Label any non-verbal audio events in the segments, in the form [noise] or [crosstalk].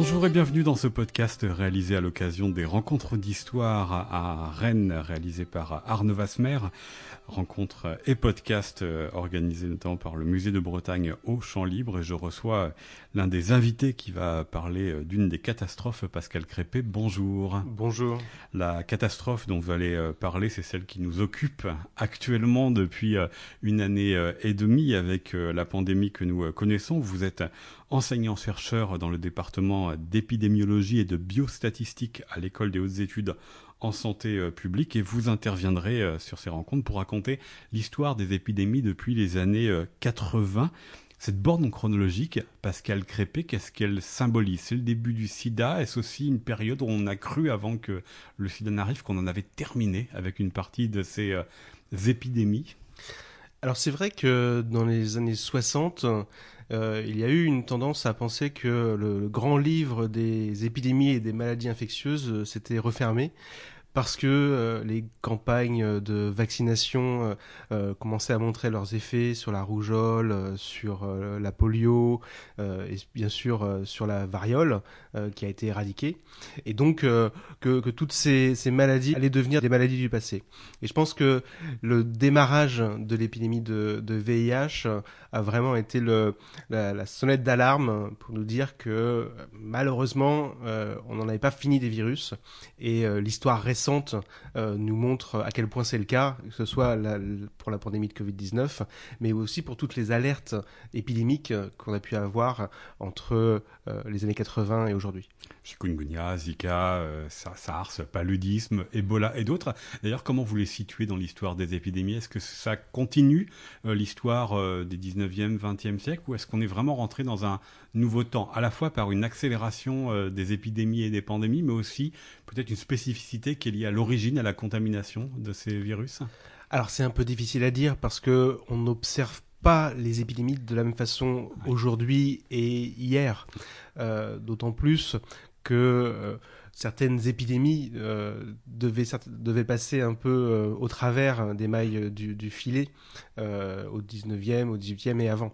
Bonjour et bienvenue dans ce podcast réalisé à l'occasion des rencontres d'histoire à Rennes, réalisé par Arnaud Vasmer. Rencontre et podcast euh, organisé notamment par le Musée de Bretagne au Champ Libre. Et je reçois l'un des invités qui va parler euh, d'une des catastrophes, Pascal Crépé. Bonjour. Bonjour. La catastrophe dont vous allez euh, parler, c'est celle qui nous occupe actuellement depuis une année et demie avec la pandémie que nous connaissons. Vous êtes enseignant-chercheur dans le département d'épidémiologie et de biostatistique à l'école des hautes études en santé euh, publique. Et vous interviendrez euh, sur ces rencontres pour raconter l'histoire des épidémies depuis les années 80. Euh, Cette borne chronologique, Pascal Crépé, qu'est-ce qu'elle symbolise? C'est le début du sida. Est-ce aussi une période où on a cru avant que le sida n'arrive qu'on en avait terminé avec une partie de ces épidémies? Alors c'est vrai que dans les années 60, euh, il y a eu une tendance à penser que le grand livre des épidémies et des maladies infectieuses euh, s'était refermé parce que euh, les campagnes de vaccination euh, euh, commençaient à montrer leurs effets sur la rougeole, sur la polio et bien sûr sur la variole qui a été éradiquée. Et donc que, toutes ces, maladies allaient devenir des maladies du passé. Et je pense que le démarrage de l'épidémie de, VIH a vraiment été la, la sonnette d'alarme pour nous dire que malheureusement on n'en avait pas fini des virus et l'histoire récente euh, nous montre à quel point c'est le cas, que ce soit pour la pandémie de Covid-19, mais aussi pour toutes les alertes épidémiques qu'on a pu avoir entre euh, les années 80 et aujourd'hui. Chikungunya, Zika, euh, SARS, paludisme, Ebola et d'autres. D'ailleurs, comment vous les situez dans l'histoire des épidémies? Est-ce que ça continue l'histoire des 19e, 20e siècle ou est-ce qu'on est vraiment rentré dans un nouveau temps, à la fois par une accélération des épidémies et des pandémies, mais aussi peut-être une spécificité qui est à l'origine, à la contamination de ces virus Alors c'est un peu difficile à dire parce que on n'observe pas les épidémies de la même façon aujourd'hui et hier, euh, d'autant plus que euh, certaines épidémies euh, devaient, devaient, passer un peu au travers des mailles du, du filet au 19e, au 18e et avant.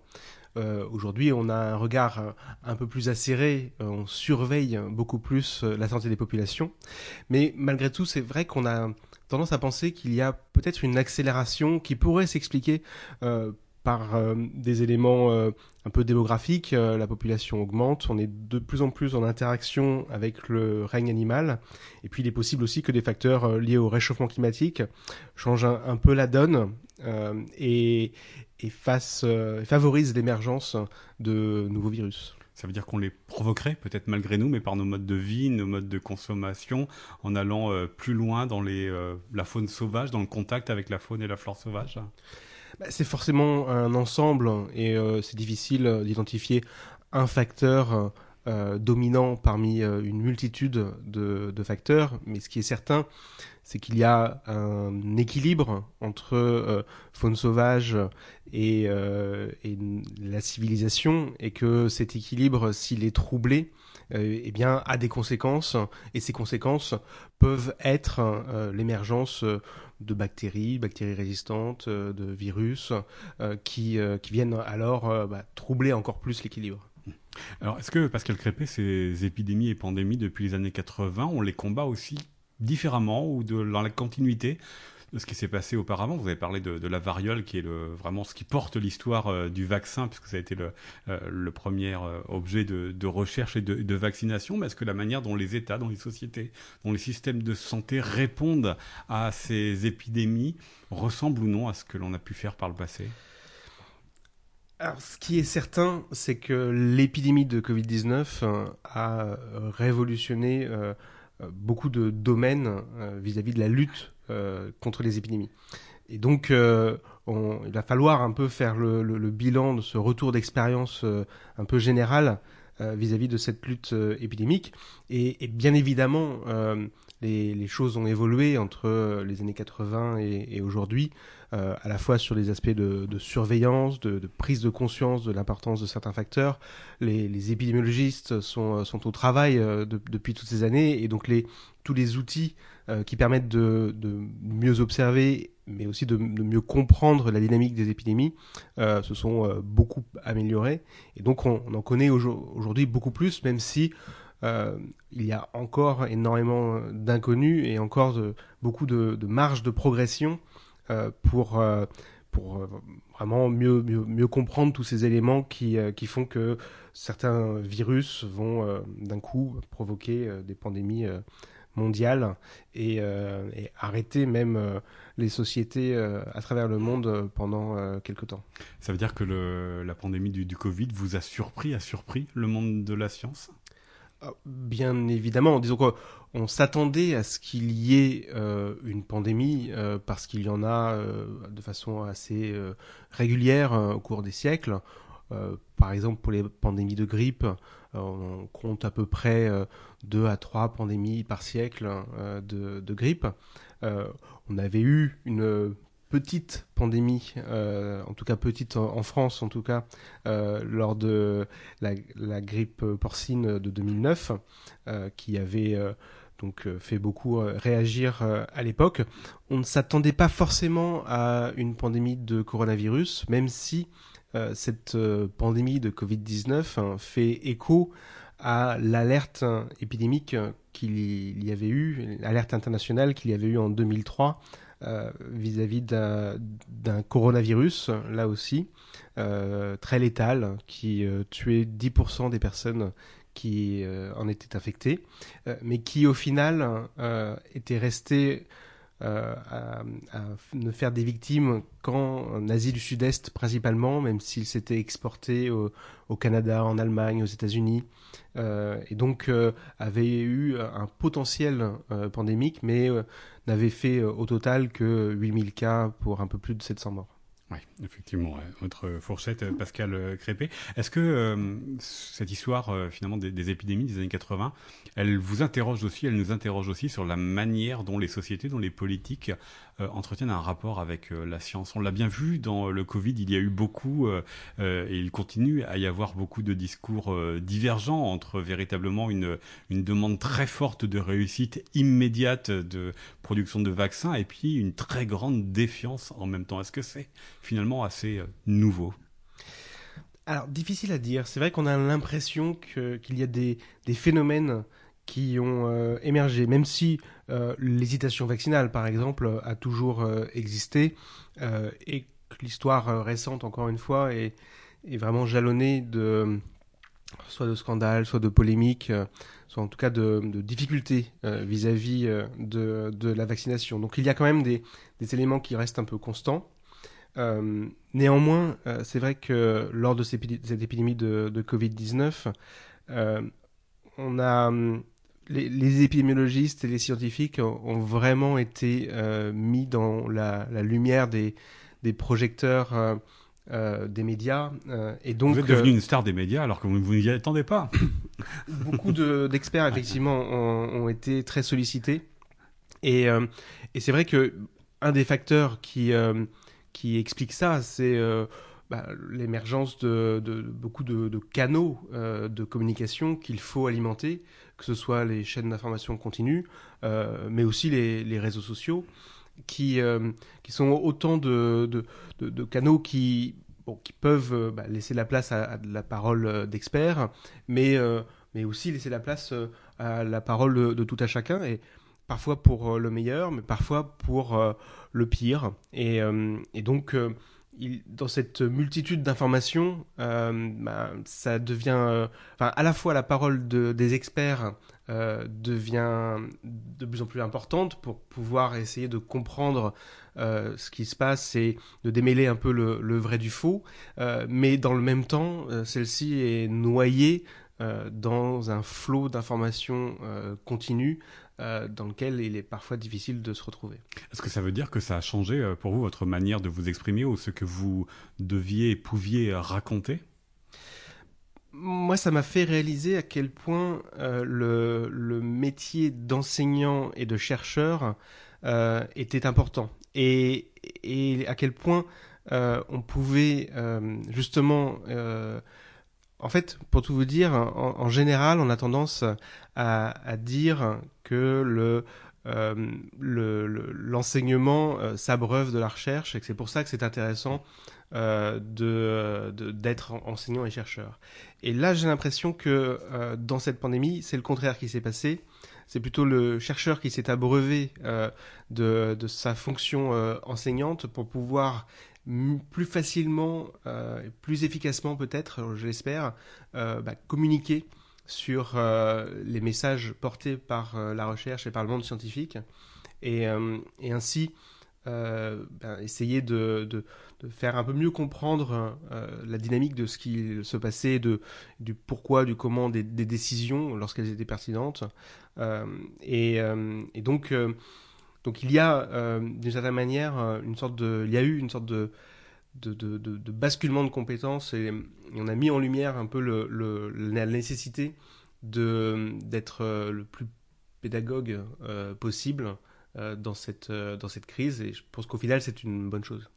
Euh, aujourd'hui, on a un regard euh, un peu plus acéré, euh, on surveille beaucoup plus la santé des populations. Mais malgré tout, c'est vrai qu'on a tendance à penser qu'il y a peut-être une accélération qui pourrait s'expliquer par des éléments un peu démographiques. la population augmente, on est de plus en plus en interaction avec le règne animal. Et puis il est possible aussi que des facteurs liés au réchauffement climatique changent un peu la donne. Et euh, favorise l'émergence de nouveaux virus. Ça veut dire qu'on les provoquerait, peut-être malgré nous, mais par nos modes de vie, nos modes de consommation, en allant euh, plus loin dans les, euh, la faune sauvage, dans le contact avec la faune et la flore sauvage? Bah, C'est forcément un ensemble et c'est difficile d'identifier un facteur dominant parmi une multitude de, facteurs, mais ce qui est certain, c'est qu'il y a un équilibre entre euh, faune sauvage et, euh, la civilisation, et que cet équilibre, s'il est troublé, euh, eh bien, a des conséquences, et ces conséquences peuvent être l'émergence de bactéries, bactéries résistantes, de virus, qui, qui viennent alors bah, troubler encore plus l'équilibre. Alors, est-ce que, Pascal Crépé, ces épidémies et pandémies depuis les années 80, on les combat aussi différemment ou dans la continuité de ce qui s'est passé auparavant? Vous avez parlé de, la variole, qui est vraiment ce qui porte l'histoire euh, du vaccin, puisque ça a été le, euh, premier euh, objet de, de, recherche et de, vaccination. Mais est-ce que la manière dont les États, dont les sociétés, dont les systèmes de santé répondent à ces épidémies ressemble ou non à ce que l'on a pu faire par le passé? Alors, ce qui est certain, c'est que l'épidémie de Covid-19 a révolutionné euh, beaucoup de domaines euh, vis-à-vis de la lutte euh, contre les épidémies. Et donc, il va falloir un peu faire le, bilan de ce retour d'expérience un peu général vis-à-vis de cette lutte épidémique. Et, bien évidemment, les, choses ont évolué entre les années 80 et aujourd'hui. Euh, à la fois sur des aspects de, surveillance, de, prise de conscience de l'importance de certains facteurs. Les, épidémiologistes sont, euh, sont, au travail euh, depuis toutes ces années et donc les, tous les outils qui permettent de, mieux observer mais aussi de, mieux comprendre la dynamique des épidémies se sont beaucoup améliorés et donc on, en connaît aujourd'hui beaucoup plus même si il y a encore énormément d'inconnus et encore beaucoup de, de marge de progression pour pour vraiment mieux, comprendre tous ces éléments qui, font que certains virus vont d'un coup provoquer des pandémies mondiale et, euh, arrêter même euh, les sociétés euh, à travers le monde pendant quelques temps. Ça veut dire que la pandémie du, Covid vous a surpris, a surpris le monde de la science? Bien évidemment, disons qu'on s'attendait à ce qu'il y ait une pandémie parce qu'il y en a de façon assez régulière au cours des siècles. par exemple, pour les pandémies de grippe, on compte à peu près deux à trois pandémies par siècle euh, de, grippe. Euh, on avait eu une petite pandémie, euh, en tout cas petite en, France en tout cas, lors de la, grippe porcine de 2009, qui avait donc fait beaucoup réagir à l'époque. On ne s'attendait pas forcément à une pandémie de coronavirus, même si cette pandémie de Covid-19 hein, fait écho à l'alerte épidémique qu'il y avait eu, l'alerte internationale qu'il y avait eu en 2003 euh, vis-à-vis d'un coronavirus, là aussi, euh, très létal, qui euh, tuait 10% des personnes qui en étaient infectées, mais qui au final était resté euh, à, ne faire des victimes qu'en Asie du Sud-Est principalement, même s'il s'était exporté au, Canada, en Allemagne, aux États-Unis, euh, et donc euh, avait eu un potentiel pandémique, mais n'avait fait au total que 8000 cas pour un peu plus de 700 morts. Oui, effectivement, votre fourchette, euh, Pascal euh, Crépé. Est-ce que euh, cette histoire, finalement, des, épidémies des années 80, elle vous interroge aussi, elle nous interroge aussi sur la manière dont les sociétés, dont les politiques entretiennent un rapport avec la science On l'a bien vu dans le Covid, il y a eu beaucoup, et il continue à y avoir beaucoup de discours divergents entre véritablement une, une demande très forte de réussite immédiate de production de vaccins et puis une très grande défiance en même temps. Est-ce que c'est finalement assez euh, nouveau? Alors, difficile à dire. C'est vrai qu'on a l'impression qu'il y a des, phénomènes qui ont euh, émergé, même si euh, l'hésitation vaccinale, par exemple, a toujours existé, et que l'histoire récente, encore une fois, est, est, vraiment jalonnée de soit de scandales, soit de polémiques, soit en tout cas de, difficultés vis-à-vis de, de, la vaccination. Donc il y a quand même des, des éléments qui restent un peu constants. Euh, néanmoins, euh, c'est vrai que lors de cette épidémie de, Covid-19, euh, on a les, épidémiologistes et les scientifiques ont vraiment été mis dans la, lumière des, projecteurs des médias. et donc, vous êtes devenu une star des médias alors que vous ne vous y attendez pas. [coughs] beaucoup d'experts, effectivement, ont, été très sollicités. Et, et c'est vrai que un des facteurs qui qui explique ça, c'est euh, bah, l'émergence de, beaucoup de, canaux euh, de communication qu'il faut alimenter, que ce soit les chaînes d'information continue, euh, mais aussi les, réseaux sociaux, qui, qui sont autant de, canaux qui, qui peuvent bah, laisser la place à, la parole d'experts, mais, mais aussi laisser la place à la parole de, tout à chacun. Et parfois pour le meilleur, mais parfois pour le pire. Et, euh, et donc, euh, dans cette multitude d'informations, euh, bah, ça devient, enfin, à la fois la parole de, des experts devient de plus en plus importante pour pouvoir essayer de comprendre ce qui se passe et de démêler un peu le vrai du faux. mais dans le même temps, celle-ci est noyée dans un flot d'informations continues euh, dans lequel il est parfois difficile de se retrouver. Est-ce que ça veut dire que ça a changé euh, pour vous votre manière de vous exprimer ou ce que vous deviez et pouviez raconter? Moi, ça m'a fait réaliser à quel point euh, le, le, métier d'enseignant et de chercheur était important et, et, à quel point on pouvait justement en fait, pour tout vous dire, en, général, on a tendance à, dire que le, l'enseignement s'abreuve de la recherche et que c'est pour ça que c'est intéressant de d'être enseignant et chercheur. Et là, j'ai l'impression que dans cette pandémie, c'est le contraire qui s'est passé c'est plutôt le chercheur qui s'est abreuvé euh, de, sa fonction euh, enseignante pour pouvoir plus facilement, euh, plus efficacement peut-être, je l'espère, euh, bah, communiquer sur euh, les messages portés par euh, la recherche et par le monde scientifique, et, ainsi ben, essayer de, faire un peu mieux comprendre la dynamique de ce qui se passait, de, du pourquoi, du comment des, décisions lorsqu'elles étaient pertinentes, euh, et, euh, donc, euh, donc il y a d'une certaine manière une sorte de, il y a eu une sorte de de, de, de, de, basculement de compétences et, on a mis en lumière un peu le, la nécessité d'être le plus pédagogue euh, possible euh, dans, cette, euh, dans cette crise et je pense qu'au final c'est une bonne chose.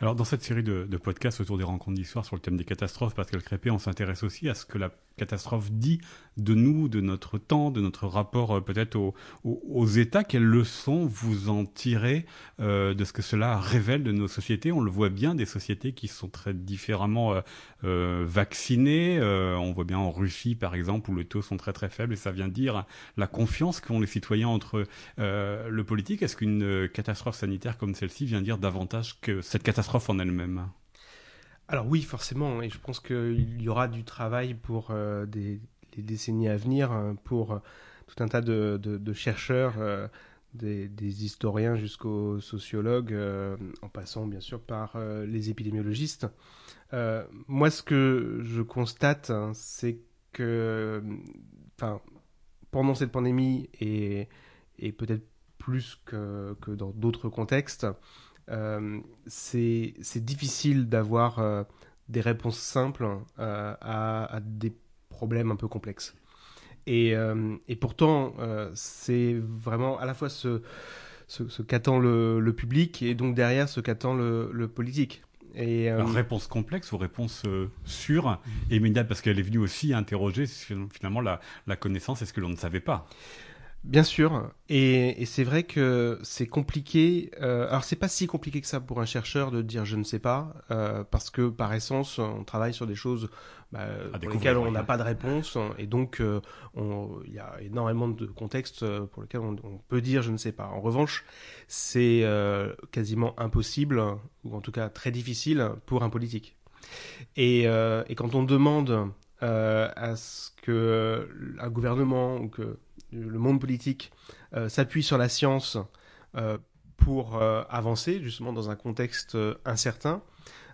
Alors dans cette série de, de podcasts autour des rencontres d'histoire sur le thème des catastrophes, Pascal Crépé, on s'intéresse aussi à ce que la catastrophe dit de nous, de notre temps, de notre rapport euh, peut-être aux, États. Quelles leçons vous en tirez euh, de ce que cela révèle de nos sociétés? On le voit bien, des sociétés qui sont très différemment euh, vaccinées. On voit bien en Russie, par exemple, où les taux sont très très faibles et ça vient dire la confiance qu'ont les citoyens entre le politique. Est-ce qu'une catastrophe sanitaire comme celle-ci vient dire davantage que cette catastrophe en elle-même? Alors oui, forcément, et je pense qu'il y aura du travail pour euh, des, les décennies à venir, hein, pour euh, tout un tas de, chercheurs, euh, des, historiens jusqu'aux sociologues, en passant bien sûr par les épidémiologistes. Moi, ce que je constate, hein, c'est que, pendant cette pandémie et, peut-être plus que, dans d'autres contextes, c'est difficile d'avoir euh, des réponses simples euh, à, des problèmes un peu complexes. Et, euh, pourtant, euh, c'est vraiment à la fois ce, qu'attend le, public et donc derrière ce qu'attend le, politique. Et, euh... Réponse complexe ou réponse euh, sûre et immédiate? Parce qu'elle est venue aussi interroger finalement la, la connaissance et ce que l'on ne savait pas. Bien sûr, et, et c'est vrai que c'est compliqué. Euh, alors c'est pas si compliqué que ça pour un chercheur de dire je ne sais pas, euh, parce que par essence on travaille sur des choses bah, pour lesquelles on n'a pas de réponse, et donc euh, il y a énormément de contextes pour lesquels on, on, peut dire je ne sais pas. En revanche, c'est euh, quasiment impossible, ou en tout cas très difficile pour un politique. Et, euh, et quand on demande euh, à ce que un gouvernement ou que le monde politique euh, s'appuie sur la science euh, pour euh, avancer, justement dans un contexte incertain,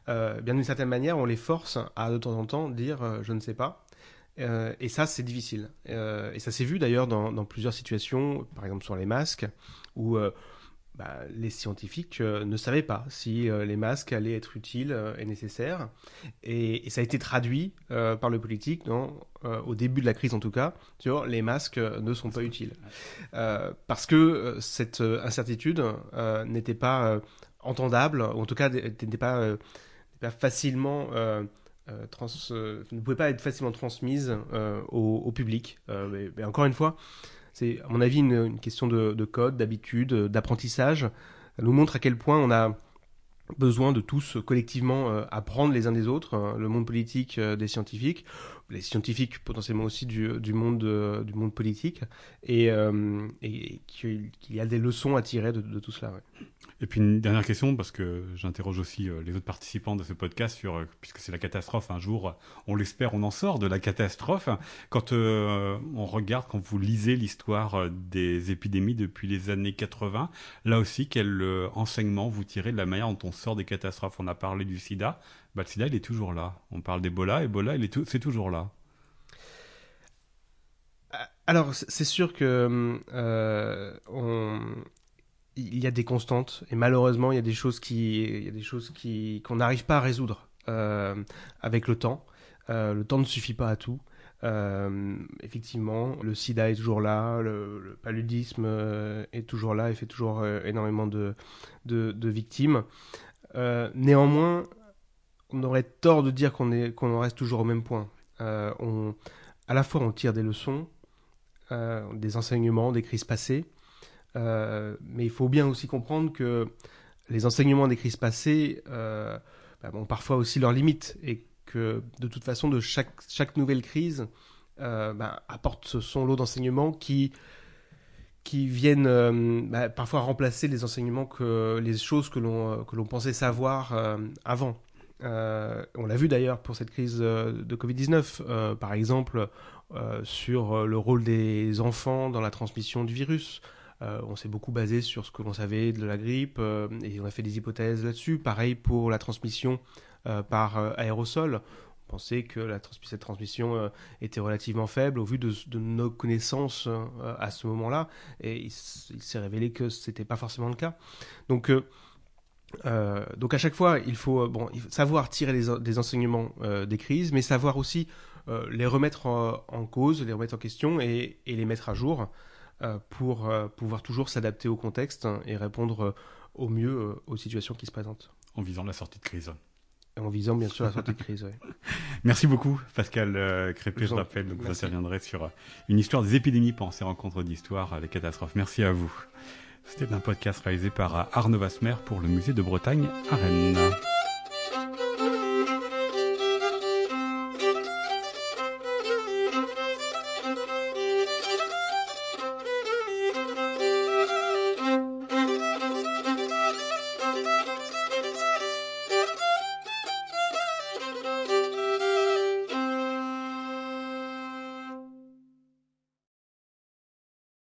bien d'une certaine manière, on les force à de temps en temps dire je ne sais pas. et ça, c'est difficile. et ça s'est vu d'ailleurs dans, dans, plusieurs situations, par exemple sur les masques, où bah, les scientifiques euh, ne savaient pas si euh, les masques allaient être utiles euh, et nécessaires. Et, ça a été traduit par le politique, non, au début de la crise en tout cas, sur les masques ne sont pas utiles. Parce que cette incertitude n'était pas entendable, ou en tout cas n'était pas, facilement... Trans, ne pouvait pas être facilement transmise au, public. Mais, encore une fois, c'est, à mon avis, une, question de, de code, d'habitude, d'apprentissage. Ça nous montre à quel point on a besoin de tous collectivement euh, apprendre les uns des autres, hein, le monde politique euh, des scientifiques, les scientifiques potentiellement aussi du, monde euh, du monde politique, et, euh, qu'il y a des leçons à tirer de, tout cela. Et puis une dernière question, parce que j'interroge aussi euh, les autres participants de ce podcast sur, puisque c'est la catastrophe, un jour, on l'espère, on en sort de la catastrophe. Quand on regarde, quand vous lisez l'histoire des épidémies depuis les années 80, là aussi, quel enseignement vous tirez de la manière dont on sort des catastrophes? On a parlé du sida, bah, le sida, il est toujours là. On parle d'Ebola, Ebola, tout, c'est toujours là. Alors, c'est sûr que euh, y a des constantes et malheureusement il y a des choses qui il y a des choses qui qu'on n'arrive pas à résoudre euh, avec le temps euh, le temps ne suffit pas à tout euh, effectivement le sida est toujours là le, paludisme euh, est toujours là et fait toujours euh, énormément de, victimes euh, néanmoins on aurait tort de dire qu'on en reste toujours au même point on à la fois on tire des leçons des enseignements des crises passées mais il faut bien aussi comprendre que les enseignements des crises passées bah, ont parfois aussi leurs limites et que de toute façon, de chaque, nouvelle crise bah, apporte son lot d'enseignements qui viennent euh, bah, parfois remplacer les enseignements que les choses que l'on pensait savoir euh, avant. Euh, on l'a vu d'ailleurs pour cette crise de Covid-19, par exemple sur le rôle des enfants dans la transmission du virus. on s'est beaucoup basé sur ce que l'on savait de la grippe et on a fait des hypothèses là-dessus. Pareil pour la transmission par aérosol pensait que cette transmission euh, était relativement faible au vu de, nos connaissances euh, à ce moment-là, et il, s'est révélé que ce n'était pas forcément le cas. Donc, euh, donc à chaque fois, il faut, bon, savoir tirer des, enseignements des crises, mais savoir aussi les remettre en, cause, les remettre en question et, et les mettre à jour pour pouvoir toujours s'adapter au contexte et répondre au mieux aux situations qui se présentent. En visant la sortie de crise en visant bien sûr la sortie de crise. [laughs] Merci beaucoup Pascal euh, Crépé, je rappelle, donc vous interviendrez sur euh, une histoire des épidémies pendant ces rencontres d'histoire, les catastrophes. Merci à vous. C'était un podcast réalisé par Arnaud Vasmer pour le musée de Bretagne à Rennes.